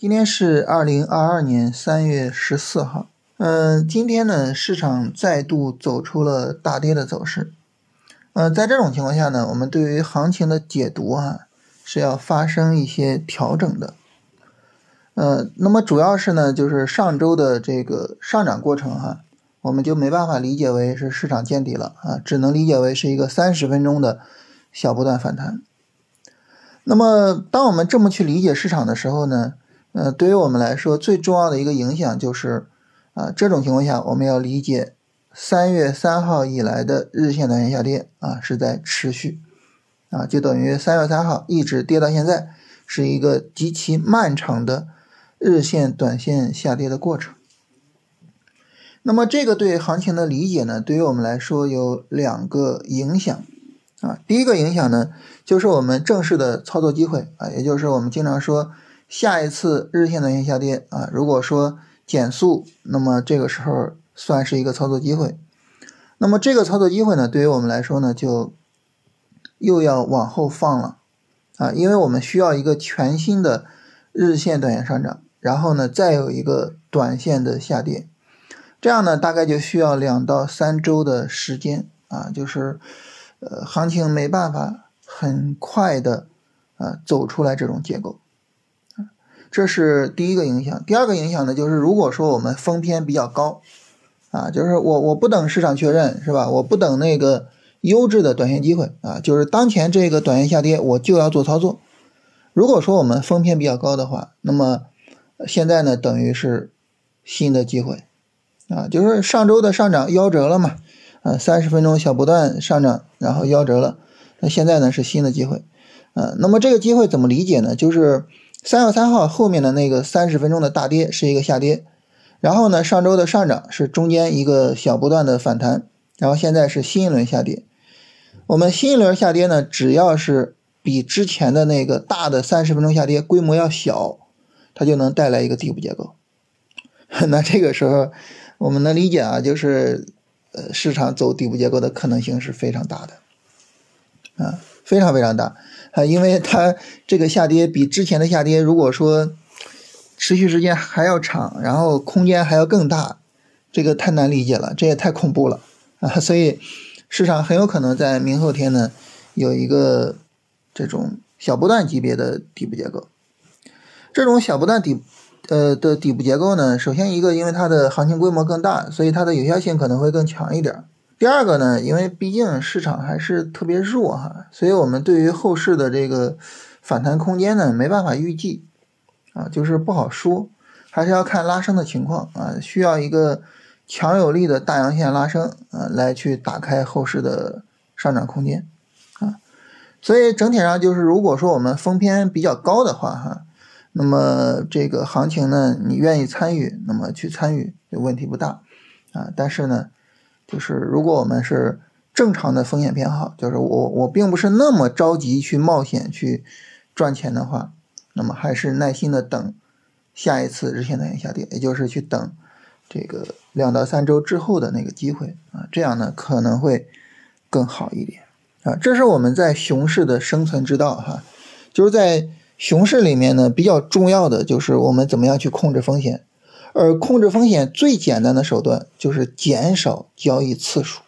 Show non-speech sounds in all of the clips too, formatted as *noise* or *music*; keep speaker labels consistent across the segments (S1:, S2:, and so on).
S1: 今天是二零二二年三月十四号。嗯，今天呢，市场再度走出了大跌的走势。嗯，在这种情况下呢，我们对于行情的解读啊，是要发生一些调整的。呃，那么主要是呢，就是上周的这个上涨过程哈，我们就没办法理解为是市场见底了啊，只能理解为是一个三十分钟的小波段反弹。那么，当我们这么去理解市场的时候呢？呃，对于我们来说，最重要的一个影响就是，啊，这种情况下，我们要理解三月三号以来的日线短线下跌啊是在持续，啊，就等于三月三号一直跌到现在，是一个极其漫长的日线短线下跌的过程。那么，这个对行情的理解呢，对于我们来说有两个影响，啊，第一个影响呢，就是我们正式的操作机会啊，也就是我们经常说。下一次日线短线下跌啊，如果说减速，那么这个时候算是一个操作机会。那么这个操作机会呢，对于我们来说呢，就又要往后放了啊，因为我们需要一个全新的日线短线上涨，然后呢再有一个短线的下跌，这样呢大概就需要两到三周的时间啊，就是呃行情没办法很快的啊走出来这种结构。这是第一个影响，第二个影响呢，就是如果说我们封偏比较高，啊，就是我我不等市场确认是吧？我不等那个优质的短线机会啊，就是当前这个短线下跌我就要做操作。如果说我们封偏比较高的话，那么现在呢等于是新的机会啊，就是上周的上涨夭折了嘛，啊，三十分钟小波段上涨然后夭折了，那现在呢是新的机会，啊，那么这个机会怎么理解呢？就是。三月三号后面的那个三十分钟的大跌是一个下跌，然后呢，上周的上涨是中间一个小波段的反弹，然后现在是新一轮下跌。我们新一轮下跌呢，只要是比之前的那个大的三十分钟下跌规模要小，它就能带来一个底部结构。*laughs* 那这个时候我们能理解啊，就是呃市场走底部结构的可能性是非常大的，啊，非常非常大。啊，因为它这个下跌比之前的下跌，如果说持续时间还要长，然后空间还要更大，这个太难理解了，这也太恐怖了啊！所以市场很有可能在明后天呢有一个这种小波段级别的底部结构。这种小波段底呃的底部结构呢，首先一个，因为它的行情规模更大，所以它的有效性可能会更强一点。第二个呢，因为毕竟市场还是特别弱哈，所以我们对于后市的这个反弹空间呢，没办法预计啊，就是不好说，还是要看拉升的情况啊，需要一个强有力的大阳线拉升啊，来去打开后市的上涨空间啊。所以整体上就是，如果说我们封偏比较高的话哈，那么这个行情呢，你愿意参与，那么去参与就，问题不大啊。但是呢。就是如果我们是正常的风险偏好，就是我我并不是那么着急去冒险去赚钱的话，那么还是耐心的等下一次日线短线下跌，也就是去等这个两到三周之后的那个机会啊，这样呢可能会更好一点啊。这是我们在熊市的生存之道哈，就是在熊市里面呢比较重要的就是我们怎么样去控制风险。而控制风险最简单的手段就是减少交易次数，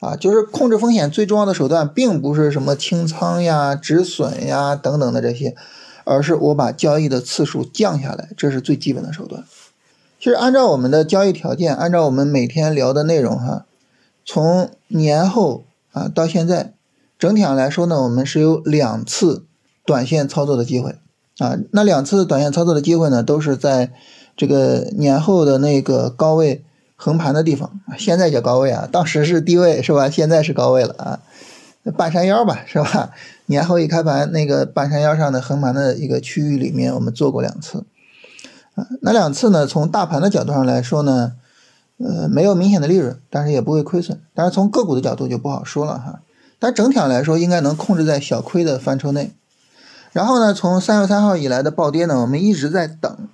S1: 啊，就是控制风险最重要的手段，并不是什么清仓呀、止损呀等等的这些，而是我把交易的次数降下来，这是最基本的手段。其实按照我们的交易条件，按照我们每天聊的内容哈，从年后啊到现在，整体上来说呢，我们是有两次短线操作的机会啊，那两次短线操作的机会呢，都是在。这个年后的那个高位横盘的地方，现在叫高位啊，当时是低位是吧？现在是高位了啊，半山腰吧是吧？年后一开盘，那个半山腰上的横盘的一个区域里面，我们做过两次啊。那两次呢，从大盘的角度上来说呢，呃，没有明显的利润，但是也不会亏损。但是从个股的角度就不好说了哈。但整体上来说，应该能控制在小亏的范畴内。然后呢，从三月三号以来的暴跌呢，我们一直在等。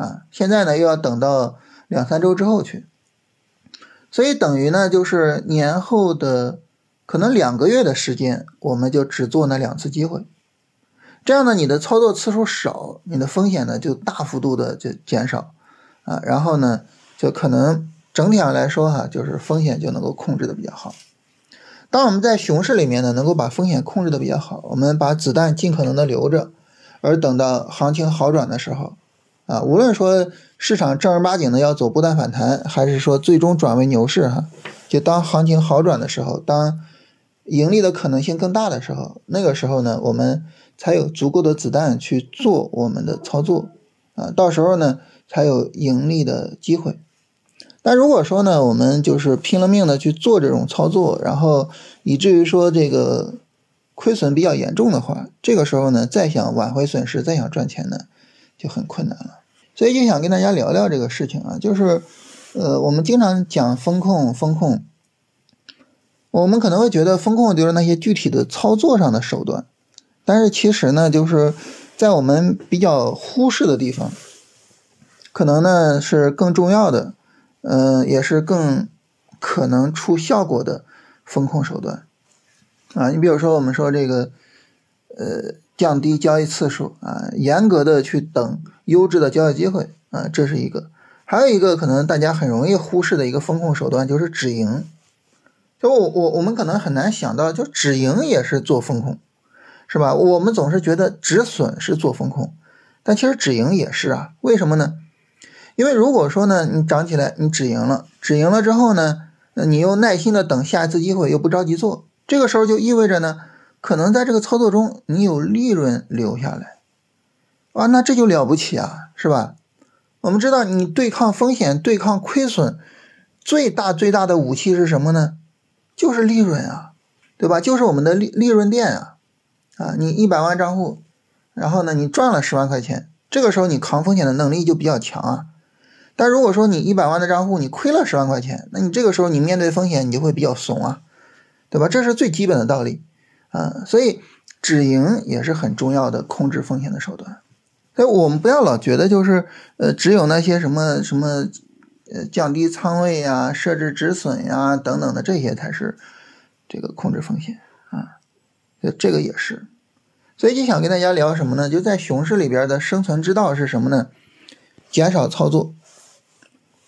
S1: 啊，现在呢又要等到两三周之后去，所以等于呢就是年后的可能两个月的时间，我们就只做那两次机会。这样呢，你的操作次数少，你的风险呢就大幅度的就减少啊，然后呢，就可能整体上来说哈，就是风险就能够控制的比较好。当我们在熊市里面呢，能够把风险控制的比较好，我们把子弹尽可能的留着，而等到行情好转的时候，啊，无论说市场正儿八经的要走波段反弹，还是说最终转为牛市哈，就当行情好转的时候，当盈利的可能性更大的时候，那个时候呢，我们才有足够的子弹去做我们的操作，啊，到时候呢，才有盈利的机会。但如果说呢，我们就是拼了命的去做这种操作，然后以至于说这个亏损比较严重的话，这个时候呢，再想挽回损失，再想赚钱呢，就很困难了。所以就想跟大家聊聊这个事情啊，就是，呃，我们经常讲风控，风控，我们可能会觉得风控就是那些具体的操作上的手段，但是其实呢，就是在我们比较忽视的地方，可能呢是更重要的。嗯，也是更可能出效果的风控手段啊。你比如说，我们说这个，呃，降低交易次数啊，严格的去等优质的交易机会啊，这是一个。还有一个可能大家很容易忽视的一个风控手段就是止盈。就我我我们可能很难想到，就止盈也是做风控，是吧？我们总是觉得止损是做风控，但其实止盈也是啊。为什么呢？因为如果说呢，你涨起来，你止盈了，止盈了之后呢，你又耐心的等下一次机会，又不着急做，这个时候就意味着呢，可能在这个操作中你有利润留下来，啊，那这就了不起啊，是吧？我们知道，你对抗风险、对抗亏损，最大最大的武器是什么呢？就是利润啊，对吧？就是我们的利利润垫啊，啊，你一百万账户，然后呢，你赚了十万块钱，这个时候你扛风险的能力就比较强啊。但如果说你一百万的账户你亏了十万块钱，那你这个时候你面对风险你就会比较怂啊，对吧？这是最基本的道理啊，所以止盈也是很重要的控制风险的手段。所以我们不要老觉得就是呃只有那些什么什么呃降低仓位呀、设置止损呀等等的这些才是这个控制风险啊，这个也是。所以就想跟大家聊什么呢？就在熊市里边的生存之道是什么呢？减少操作。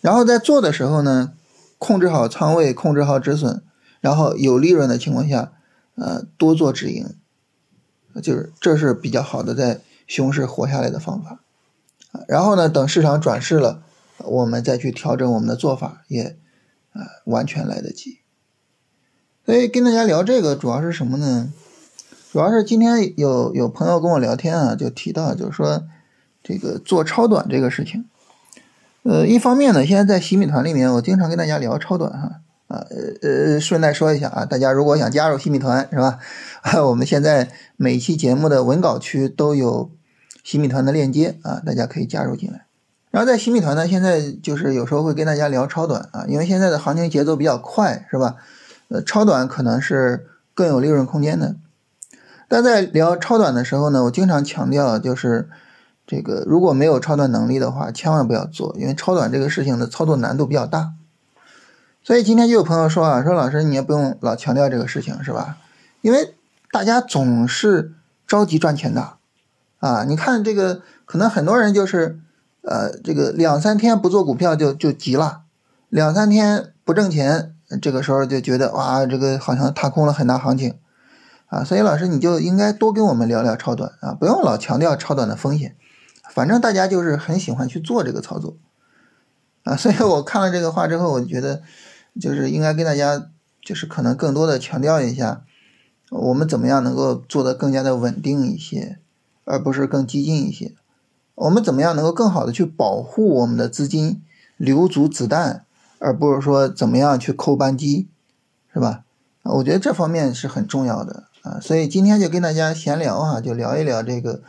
S1: 然后在做的时候呢，控制好仓位，控制好止损，然后有利润的情况下，呃，多做止盈，就是这是比较好的在熊市活下来的方法。然后呢，等市场转势了，我们再去调整我们的做法，也啊完全来得及。所以跟大家聊这个主要是什么呢？主要是今天有有朋友跟我聊天啊，就提到就是说这个做超短这个事情。呃，一方面呢，现在在洗米团里面，我经常跟大家聊超短哈啊呃呃，顺带说一下啊，大家如果想加入洗米团是吧？*laughs* 我们现在每期节目的文稿区都有洗米团的链接啊，大家可以加入进来。然后在洗米团呢，现在就是有时候会跟大家聊超短啊，因为现在的行情节奏比较快是吧？呃，超短可能是更有利润空间的。但在聊超短的时候呢，我经常强调就是。这个如果没有超短能力的话，千万不要做，因为超短这个事情的操作难度比较大。所以今天就有朋友说啊，说老师你也不用老强调这个事情，是吧？因为大家总是着急赚钱的啊。你看这个，可能很多人就是呃，这个两三天不做股票就就急了，两三天不挣钱，这个时候就觉得哇，这个好像踏空了很大行情啊。所以老师你就应该多跟我们聊聊超短啊，不用老强调超短的风险。反正大家就是很喜欢去做这个操作，啊，所以我看了这个话之后，我觉得就是应该跟大家就是可能更多的强调一下，我们怎么样能够做得更加的稳定一些，而不是更激进一些。我们怎么样能够更好的去保护我们的资金，留足子弹，而不是说怎么样去扣扳机，是吧？我觉得这方面是很重要的啊。所以今天就跟大家闲聊哈，就聊一聊这个。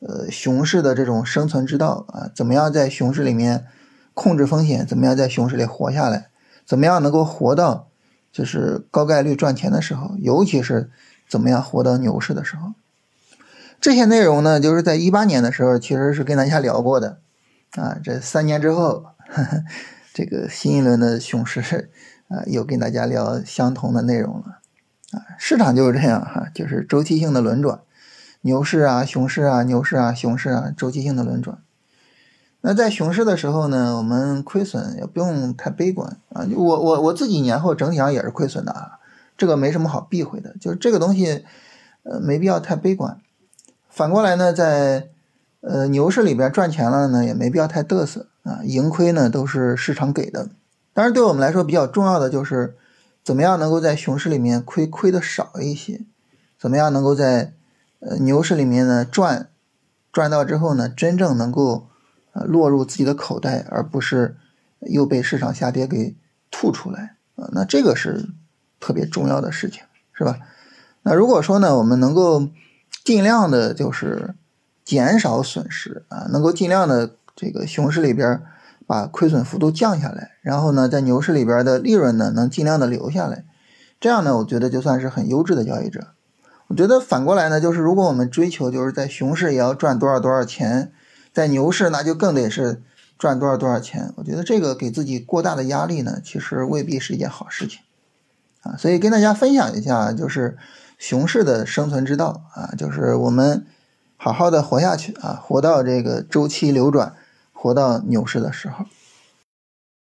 S1: 呃，熊市的这种生存之道啊，怎么样在熊市里面控制风险？怎么样在熊市里活下来？怎么样能够活到就是高概率赚钱的时候？尤其是怎么样活到牛市的时候？这些内容呢，就是在一八年的时候其实是跟大家聊过的啊。这三年之后，呵 *laughs* 呵这个新一轮的熊市啊，又跟大家聊相同的内容了啊。市场就是这样哈，就是周期性的轮转。牛市啊、熊市啊、牛市啊、熊市啊，周期性的轮转。那在熊市的时候呢，我们亏损也不用太悲观啊。我我我自己年后整体上也是亏损的啊，这个没什么好避讳的，就是这个东西，呃，没必要太悲观。反过来呢，在呃牛市里边赚钱了呢，也没必要太嘚瑟啊，盈亏呢都是市场给的。当然，对我们来说比较重要的就是，怎么样能够在熊市里面亏亏的少一些，怎么样能够在呃牛市里面呢赚赚到之后呢，真正能够呃。落入自己的口袋，而不是又被市场下跌给吐出来啊！那这个是特别重要的事情，是吧？那如果说呢，我们能够尽量的，就是减少损失啊，能够尽量的这个熊市里边把亏损幅度降下来，然后呢，在牛市里边的利润呢能尽量的留下来，这样呢，我觉得就算是很优质的交易者。我觉得反过来呢，就是如果我们追求就是在熊市也要赚多少多少钱。在牛市，那就更得是赚多少多少钱。我觉得这个给自己过大的压力呢，其实未必是一件好事情啊。所以跟大家分享一下，就是熊市的生存之道啊，就是我们好好的活下去啊，活到这个周期流转，活到牛市的时候。